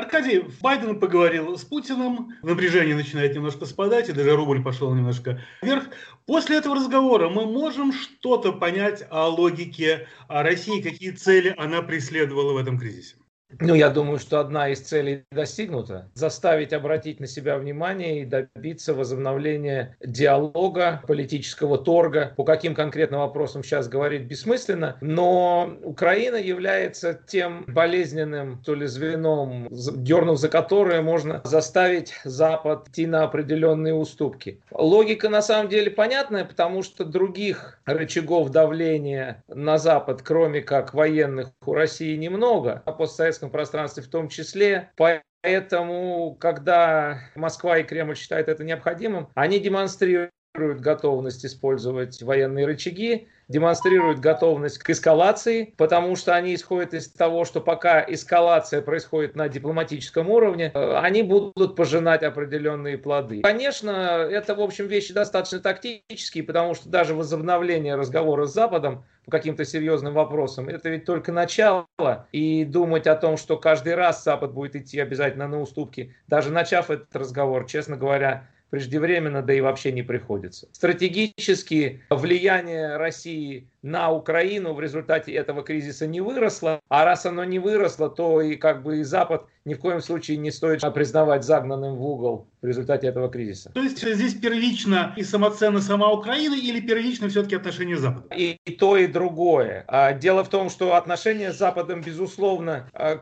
Аркадий, Байден поговорил с Путиным, напряжение начинает немножко спадать, и даже рубль пошел немножко вверх. После этого разговора мы можем что-то понять о логике России, какие цели она преследовала в этом кризисе? Ну, я думаю, что одна из целей достигнута. Заставить обратить на себя внимание и добиться возобновления диалога, политического торга. По каким конкретным вопросам сейчас говорить бессмысленно. Но Украина является тем болезненным, то ли звеном, дернув за которое можно заставить Запад идти на определенные уступки. Логика на самом деле понятная, потому что других рычагов давления на Запад, кроме как военных, у России немного. А постсоветском постсоветском пространстве в том числе. Поэтому, когда Москва и Кремль считают это необходимым, они демонстрируют готовность использовать военные рычаги, демонстрируют готовность к эскалации, потому что они исходят из того, что пока эскалация происходит на дипломатическом уровне, э, они будут пожинать определенные плоды. Конечно, это, в общем, вещи достаточно тактические, потому что даже возобновление разговора с Западом по каким-то серьезным вопросам, это ведь только начало. И думать о том, что каждый раз Запад будет идти обязательно на уступки, даже начав этот разговор, честно говоря, преждевременно, да и вообще не приходится. Стратегически влияние России на Украину в результате этого кризиса не выросло, а раз оно не выросло, то и как бы и Запад ни в коем случае не стоит признавать загнанным в угол в результате этого кризиса. То есть здесь первично и самоценна сама Украина или первично все-таки отношения с Западом? И, и то, и другое. А дело в том, что отношения с Западом, безусловно, а,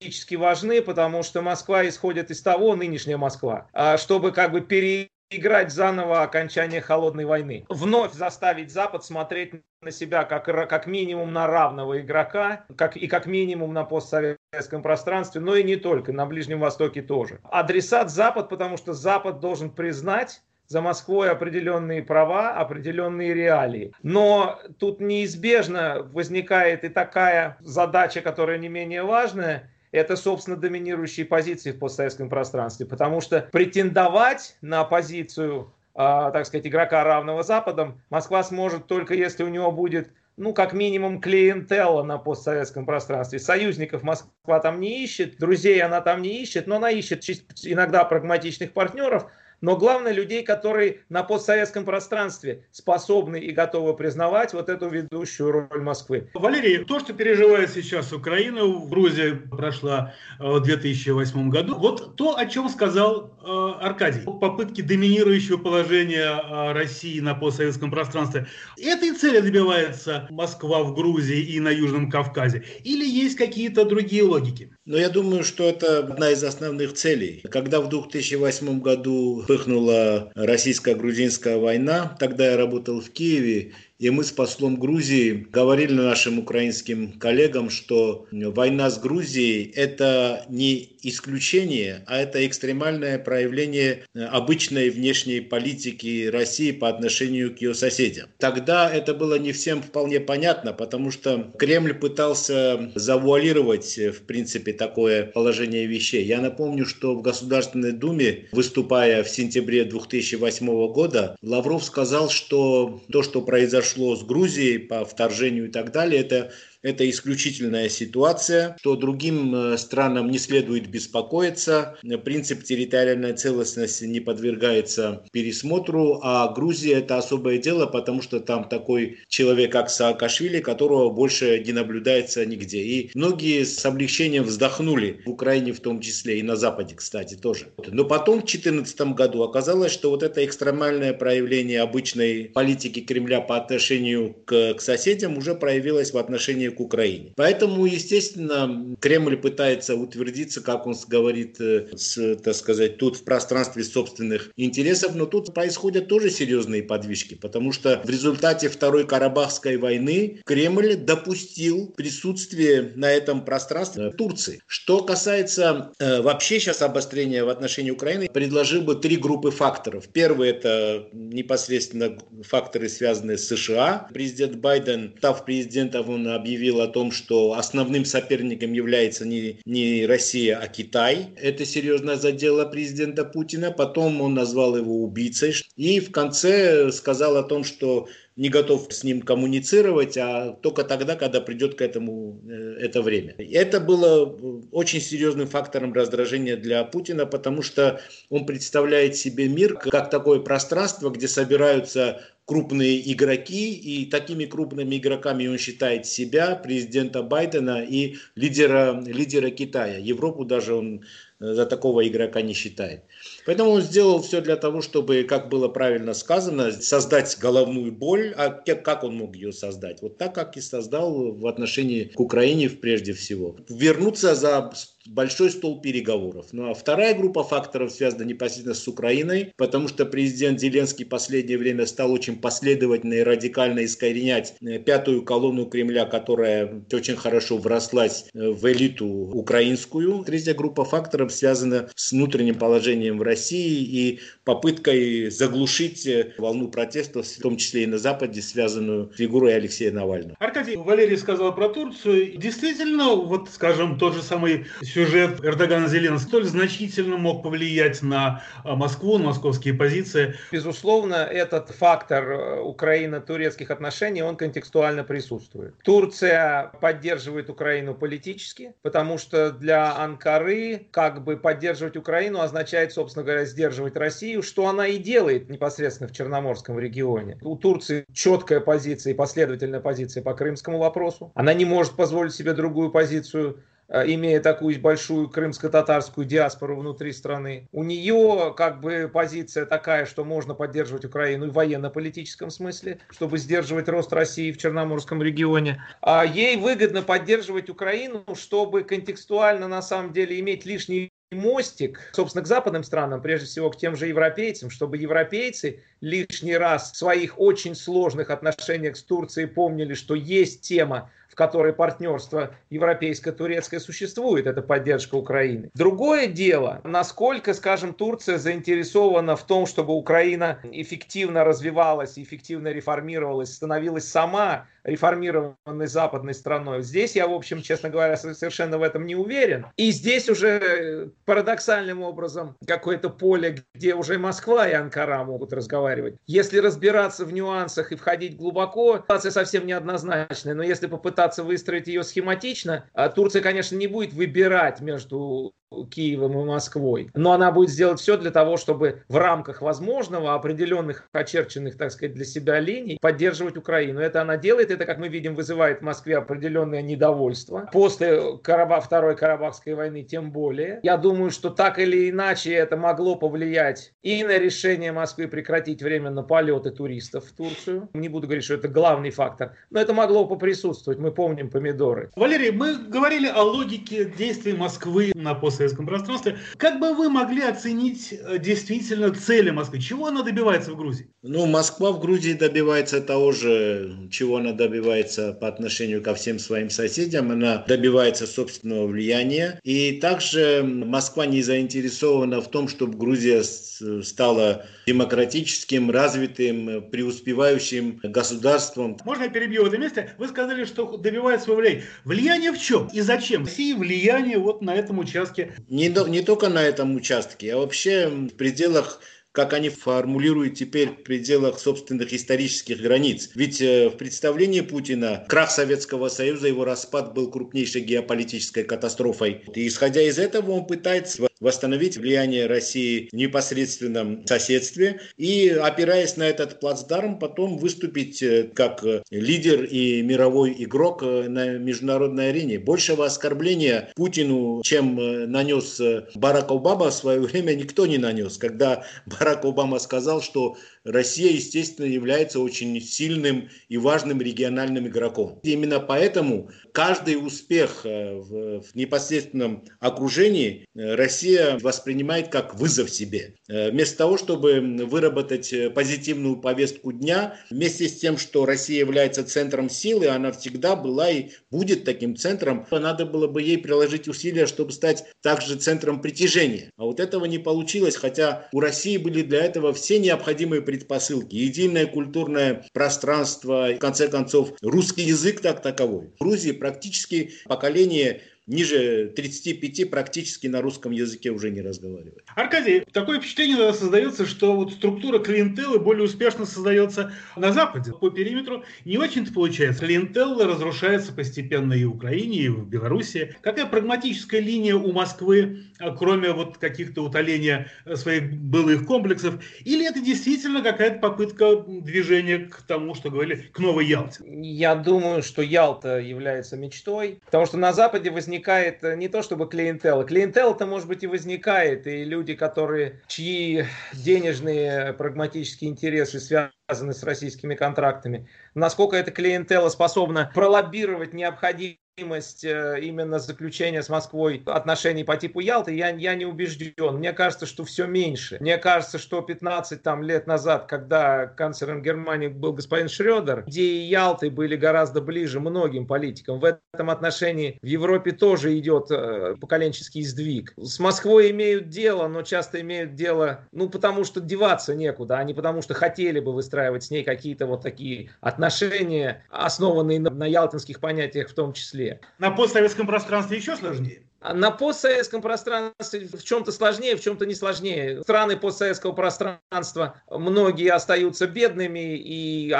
критически важны, потому что Москва исходит из того, нынешняя Москва, а, чтобы как бы пере играть заново окончание холодной войны. Вновь заставить Запад смотреть на себя как, как минимум на равного игрока, как, и как минимум на постсоветском пространстве, но и не только, на Ближнем Востоке тоже. Адресат Запад, потому что Запад должен признать, за Москвой определенные права, определенные реалии. Но тут неизбежно возникает и такая задача, которая не менее важная, это, собственно, доминирующие позиции в постсоветском пространстве, потому что претендовать на позицию, э, так сказать, игрока равного Западом Москва сможет только если у него будет ну, как минимум, клиентела на постсоветском пространстве. Союзников Москва там не ищет, друзей она там не ищет, но она ищет иногда прагматичных партнеров, но главное людей, которые на постсоветском пространстве способны и готовы признавать вот эту ведущую роль Москвы. Валерий, то, что переживает сейчас Украина, в Грузии прошла э, в 2008 году, вот то, о чем сказал э, Аркадий, попытки доминирующего положения э, России на постсоветском пространстве. Этой цели добивается Москва в Грузии и на Южном Кавказе? Или есть какие-то другие логики? Но я думаю, что это одна из основных целей. Когда в 2008 году вспыхнула российско-грузинская война. Тогда я работал в Киеве, и мы с послом Грузии говорили нашим украинским коллегам, что война с Грузией – это не исключение, а это экстремальное проявление обычной внешней политики России по отношению к ее соседям. Тогда это было не всем вполне понятно, потому что Кремль пытался завуалировать, в принципе, такое положение вещей. Я напомню, что в Государственной Думе, выступая в сентябре 2008 года, Лавров сказал, что то, что произошло произошло с Грузией по вторжению и так далее, это это исключительная ситуация, что другим э, странам не следует беспокоиться. Принцип территориальной целостности не подвергается пересмотру, а Грузия это особое дело, потому что там такой человек, как Саакашвили, которого больше не наблюдается нигде. И многие с облегчением вздохнули, в Украине в том числе, и на Западе, кстати, тоже. Но потом в 2014 году оказалось, что вот это экстремальное проявление обычной политики Кремля по отношению к, к соседям уже проявилось в отношении к Украине. Поэтому, естественно, Кремль пытается утвердиться, как он говорит, э, с, так сказать, тут в пространстве собственных интересов, но тут происходят тоже серьезные подвижки, потому что в результате Второй Карабахской войны Кремль допустил присутствие на этом пространстве Турции. Что касается э, вообще сейчас обострения в отношении Украины, предложил бы три группы факторов. Первый это непосредственно факторы, связанные с США. Президент Байден, став президентом, он объявил объявил о том, что основным соперником является не, не Россия, а Китай. Это серьезно задело президента Путина. Потом он назвал его убийцей. И в конце сказал о том, что не готов с ним коммуницировать, а только тогда, когда придет к этому э, это время. Это было очень серьезным фактором раздражения для Путина, потому что он представляет себе мир как такое пространство, где собираются крупные игроки, и такими крупными игроками он считает себя, президента Байдена и лидера, лидера Китая. Европу даже он э, за такого игрока не считает. Поэтому он сделал все для того, чтобы, как было правильно сказано, создать головную боль. А как он мог ее создать? Вот так, как и создал в отношении к Украине прежде всего. Вернуться за большой стол переговоров. Ну а вторая группа факторов связана непосредственно с Украиной, потому что президент Зеленский в последнее время стал очень последовательно и радикально искоренять э, пятую колонну Кремля, которая очень хорошо врослась э, в элиту украинскую. Третья группа факторов связана с внутренним положением в России и попыткой заглушить э, волну протестов, в том числе и на Западе, связанную с фигурой Алексея Навального. Аркадий, Валерий сказал про Турцию. Действительно, вот, скажем, тот же самый сюжет Эрдогана Зеленский столь значительно мог повлиять на а, Москву, на московские позиции. Безусловно, этот фактор э, Украино-турецких отношений, он контекстуально присутствует. Турция поддерживает Украину политически, потому что для Анкары как бы поддерживать Украину означает, собственно говоря, сдерживать Россию, что она и делает непосредственно в Черноморском регионе. У Турции четкая позиция и последовательная позиция по крымскому вопросу. Она не может позволить себе другую позицию Э, имея такую большую крымско-татарскую диаспору внутри страны. У нее как бы позиция такая, что можно поддерживать Украину и в военно-политическом смысле, чтобы сдерживать рост России в Черноморском регионе. А ей выгодно поддерживать Украину, чтобы контекстуально на самом деле иметь лишний мостик, собственно, к западным странам, прежде всего к тем же европейцам, чтобы европейцы лишний раз в своих очень сложных отношениях с Турцией помнили, что есть тема в которой партнерство европейско-турецкое существует, это поддержка Украины. Другое дело, насколько, скажем, Турция заинтересована в том, чтобы Украина эффективно развивалась, эффективно реформировалась, становилась сама реформированной западной страной. Здесь я, в общем, честно говоря, совершенно в этом не уверен. И здесь уже парадоксальным образом какое-то поле, где уже Москва и Анкара могут разговаривать. Если разбираться в нюансах и входить глубоко, ситуация совсем неоднозначная. Но если попытаться выстроить ее схематично, а Турция, конечно, не будет выбирать между Киевом и Москвой. Но она будет сделать все для того, чтобы в рамках возможного, определенных очерченных, так сказать, для себя линий, поддерживать Украину. Это она делает, это, как мы видим, вызывает в Москве определенное недовольство. После Караба, Второй Карабахской войны тем более. Я думаю, что так или иначе это могло повлиять и на решение Москвы прекратить временно полеты туристов в Турцию. Не буду говорить, что это главный фактор, но это могло поприсутствовать. Мы помним помидоры. Валерий, мы говорили о логике действий Москвы на после постсоветском пространстве. Как бы вы могли оценить э, действительно цели Москвы? Чего она добивается в Грузии? Ну, Москва в Грузии добивается того же, чего она добивается по отношению ко всем своим соседям. Она добивается собственного влияния. И также Москва не заинтересована в том, чтобы Грузия стала демократическим, развитым, преуспевающим государством. Можно я перебью в этом месте? Вы сказали, что добивается влияния. Влияние в чем и зачем? России влияние вот на этом участке не, не только на этом участке, а вообще в пределах как они формулируют теперь в пределах собственных исторических границ. Ведь э, в представлении Путина крах Советского Союза, его распад был крупнейшей геополитической катастрофой. И исходя из этого он пытается восстановить влияние России в непосредственном соседстве и, опираясь на этот плацдарм, потом выступить э, как э, лидер и мировой игрок на международной арене. Большего оскорбления Путину, чем нанес Барак Обама в свое время, никто не нанес, когда Барак Обама сказал, что Россия, естественно, является очень сильным и важным региональным игроком. Именно поэтому каждый успех э, в, в непосредственном окружении э, Россия воспринимает как вызов себе. Э, вместо того, чтобы выработать позитивную повестку дня, вместе с тем, что Россия является центром силы, она всегда была и будет таким центром, надо было бы ей приложить усилия, чтобы стать также центром притяжения. А вот этого не получилось, хотя у России были для этого все необходимые предпосылки. Единое культурное пространство, в конце концов, русский язык так таковой. В Грузии практически поколение ниже 35 практически на русском языке уже не разговаривают. Аркадий, такое впечатление создается, что вот структура клиентелы более успешно создается на Западе. По периметру не очень-то получается. Клиентелла разрушается постепенно и в Украине, и в Беларуси. Какая прагматическая линия у Москвы, а, кроме вот каких-то утоления своих былых комплексов? Или это действительно какая-то попытка движения к тому, что говорили, к новой Ялте? Я думаю, что Ялта является мечтой, потому что на Западе возникает э, не то чтобы клиентела. Клиентела-то, может быть, и возникает, и люди, которые, чьи денежные прагматические интересы связаны с российскими контрактами, насколько эта клиентела способна пролоббировать необходимые необходимость э, именно заключения с Москвой отношений по типу Ялты, я, я не убежден. Мне кажется, что все меньше. Мне кажется, что 15 там, лет назад, когда канцлером Германии был господин Шредер, идеи Ялты были гораздо ближе многим политикам. В этом отношении в Европе тоже идет э, поколенческий сдвиг. С Москвой имеют дело, но часто имеют дело, ну, потому что деваться некуда, а не потому что хотели бы выстраивать с ней какие-то вот такие отношения, основанные на, на ялтинских понятиях в том числе Москве. На постсоветском пространстве еще сложнее? А на постсоветском пространстве в чем-то сложнее, в чем-то не сложнее. Страны постсоветского пространства, многие остаются бедными, и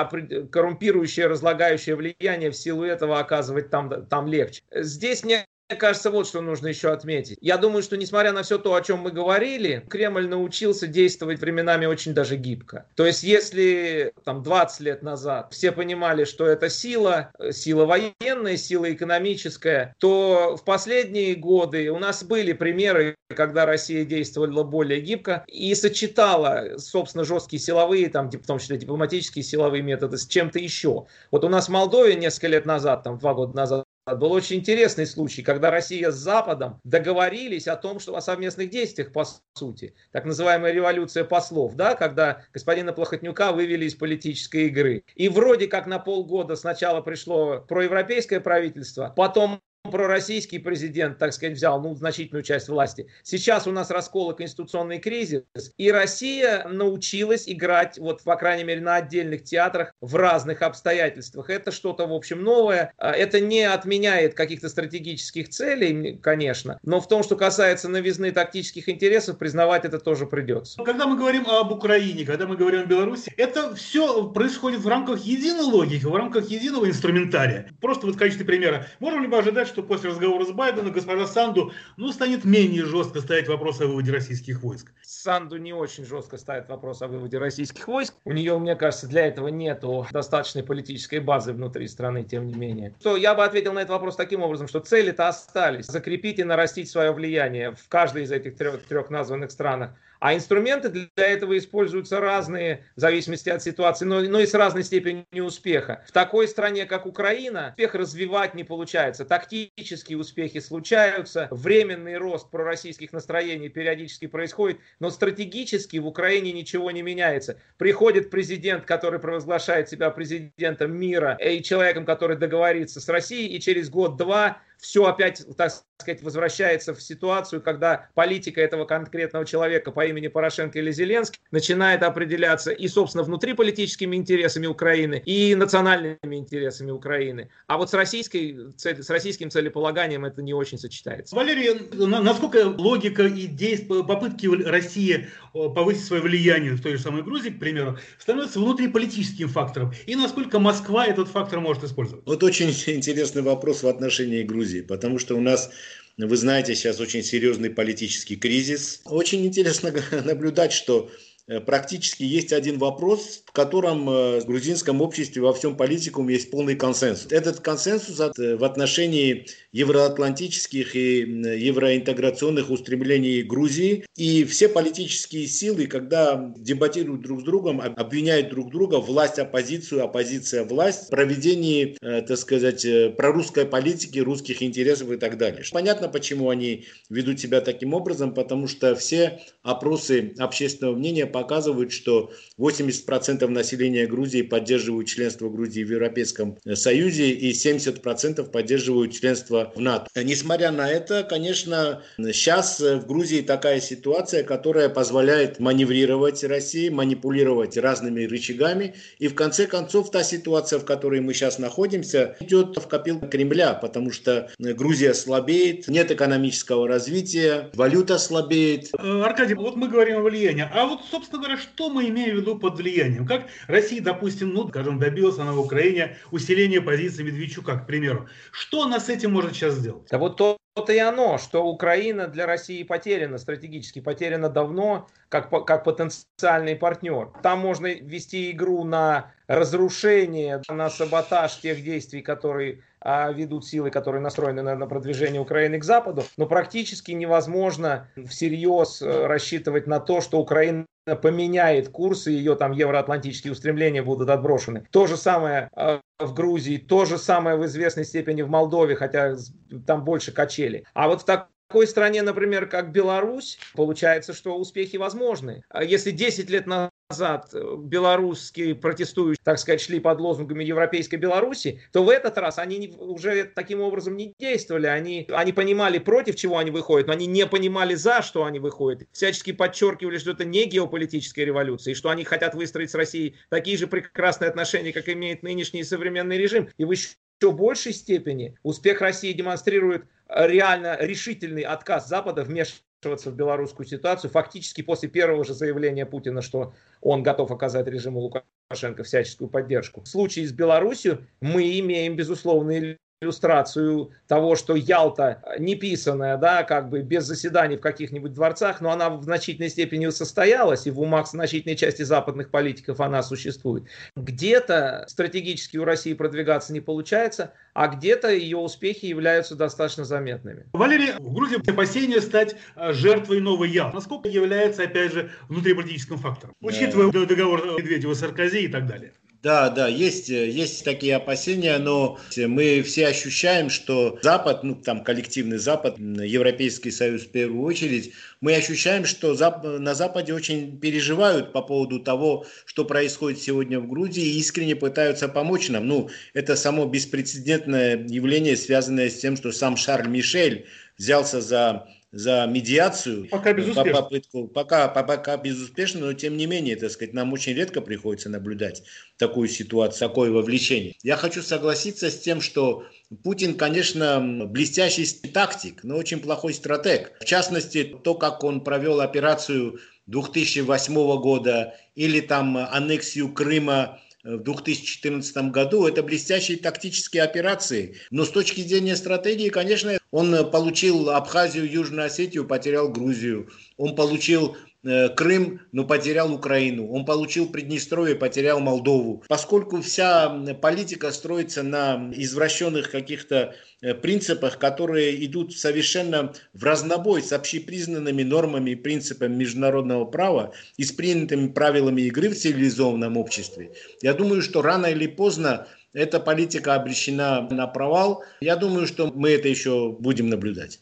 коррумпирующее, разлагающее влияние в силу этого оказывать там, там легче. Здесь мне мне кажется, вот что нужно еще отметить. Я думаю, что несмотря на все то, о чем мы говорили, Кремль научился действовать временами очень даже гибко. То есть, если там 20 лет назад все понимали, что это сила, э, сила военная, сила экономическая, то в последние годы у нас были примеры, когда Россия действовала более гибко и сочетала, собственно, жесткие силовые, там, в том числе дипломатические силовые методы с чем-то еще. Вот у нас в Молдове несколько лет назад, там, два года назад, был очень интересный случай, когда Россия с Западом договорились о том, что о совместных действиях, по сути, так называемая революция послов, да, когда господина Плохотнюка вывели из политической игры. И вроде как на полгода сначала пришло проевропейское правительство, потом пророссийский президент, так сказать, взял ну, значительную часть власти. Сейчас у нас раскол и конституционный кризис, и Россия научилась играть, вот, по крайней мере, на отдельных театрах в разных обстоятельствах. Это что-то, в общем, новое. А, это не отменяет каких-то стратегических целей, конечно, но в том, что касается новизны тактических интересов, признавать это тоже придется. Когда мы говорим об Украине, когда мы говорим о Беларуси, это все происходит в рамках единой логики, в рамках единого инструментария. Просто вот в качестве примера. Можем ли мы ожидать, что после разговора с Байденом госпожа Санду ну, станет менее жестко ставить вопрос о выводе российских войск. Санду не очень жестко ставит вопрос о выводе российских войск. У нее, мне кажется, для этого нет достаточной политической базы внутри страны, тем не менее. То я бы ответил на этот вопрос таким образом, что цели-то остались. Закрепить и нарастить свое влияние в каждой из этих трех, трех названных странах. А инструменты для этого используются разные, в зависимости от ситуации, но, но и с разной степенью успеха. В такой стране, как Украина, успех развивать не получается. Тактические успехи случаются, временный рост пророссийских настроений периодически происходит, но стратегически в Украине ничего не меняется. Приходит президент, который провозглашает себя президентом мира и человеком, который договорится с Россией, и через год-два все опять, так сказать, возвращается в ситуацию, когда политика этого конкретного человека по имени Порошенко или Зеленский начинает определяться и, собственно, внутриполитическими интересами Украины, и национальными интересами Украины. А вот с, российской, с российским целеполаганием это не очень сочетается. Валерий, насколько логика и действия, попытки России повысить свое влияние в той же самой Грузии, к примеру, становятся внутриполитическим фактором? И насколько Москва этот фактор может использовать? Вот очень интересный вопрос в отношении Грузии. Грузии, потому что у нас вы знаете, сейчас очень серьезный политический кризис. Очень интересно наблюдать, что Э, практически есть один вопрос, в котором э, в грузинском обществе во всем политикум есть полный консенсус. Этот консенсус э, в отношении евроатлантических и евроинтеграционных устремлений Грузии. И все политические силы, когда дебатируют друг с другом, обвиняют друг друга, власть, оппозицию, оппозиция, власть, в проведении, так сказать, прорусской политики, русских интересов и так далее. Понятно, почему они ведут себя таким образом, потому что все опросы общественного мнения показывают, что 80% населения Грузии поддерживают членство Грузии в Европейском Союзе и 70% поддерживают членство в НАТО. Несмотря на это, конечно, сейчас в Грузии такая ситуация, которая позволяет маневрировать России, манипулировать разными рычагами. И в конце концов, та ситуация, в которой мы сейчас находимся, идет в копилку Кремля, потому что Грузия слабеет, нет экономического развития, валюта слабеет. Э, Аркадий, вот мы говорим о влиянии. А вот, собственно говоря, что мы имеем в виду под влиянием? Как Россия, допустим, ну, скажем, добилась она в Украине усиления позиции Медведчука, к примеру. Что она с этим может сейчас сделать? Да вот то, то и оно, что Украина для России потеряна, стратегически потеряна давно, как, как потенциальный партнер. Там можно вести игру на разрушение, на саботаж тех действий, которые ведут силы, которые настроены на, на продвижение Украины к Западу, но практически невозможно всерьез э, рассчитывать на то, что Украина поменяет курс, и ее там евроатлантические устремления будут отброшены. То же самое э, в Грузии, то же самое в известной степени в Молдове, хотя там больше качели. А вот в такой стране, например, как Беларусь, получается, что успехи возможны. А если 10 лет назад назад э, белорусские протестующие, так сказать, шли под лозунгами Европейской Беларуси, то в этот раз они уже таким образом не действовали. Они, они понимали, против чего они выходят, но они не понимали, за что они выходят. Всячески подчеркивали, что это не геополитическая революция, и что они хотят выстроить с Россией такие же прекрасные отношения, как имеет нынешний современный режим. И в еще большей степени успех России демонстрирует реально решительный отказ Запада вмешиваться вмешиваться в белорусскую ситуацию. Фактически после первого же заявления Путина, что он готов оказать режиму Лукашенко всяческую поддержку. В случае с Беларусью мы имеем безусловные иллюстрацию того, что Ялта не писанная, да, как бы без заседаний в каких-нибудь дворцах, но она в значительной степени состоялась, и в умах значительной части западных политиков она существует. Где-то стратегически у России продвигаться не получается, а где-то ее успехи являются достаточно заметными. Валерий, в Грузии опасения стать э, жертвой новой Ялты. Насколько является, опять же, внутриполитическим фактором, учитывая договор Медведева-Саркози и так далее? Да, да, есть, есть такие опасения, но мы все ощущаем, что Запад, ну там коллективный Запад, Европейский Союз в первую очередь, мы ощущаем, что на Западе очень переживают по поводу того, что происходит сегодня в Грузии, и искренне пытаются помочь нам. Ну, это само беспрецедентное явление, связанное с тем, что сам Шарль Мишель взялся за за медиацию. Пока безуспешно. По попытку, пока, пока безуспешно, но тем не менее, так сказать, нам очень редко приходится наблюдать такую ситуацию, такое вовлечение. Я хочу согласиться с тем, что Путин, конечно, блестящий тактик, но очень плохой стратег. В частности, то, как он провел операцию 2008 года или там аннексию Крыма в 2014 году. Это блестящие тактические операции. Но с точки зрения стратегии, конечно, он получил Абхазию, Южную Осетию, потерял Грузию. Он получил Крым, но потерял Украину. Он получил Приднестровье, потерял Молдову. Поскольку вся политика строится на извращенных каких-то э, принципах, которые идут совершенно в разнобой с общепризнанными нормами и принципами международного права и с принятыми правилами игры в цивилизованном обществе, я думаю, что рано или поздно эта политика обречена на провал. Я думаю, что мы это еще будем наблюдать.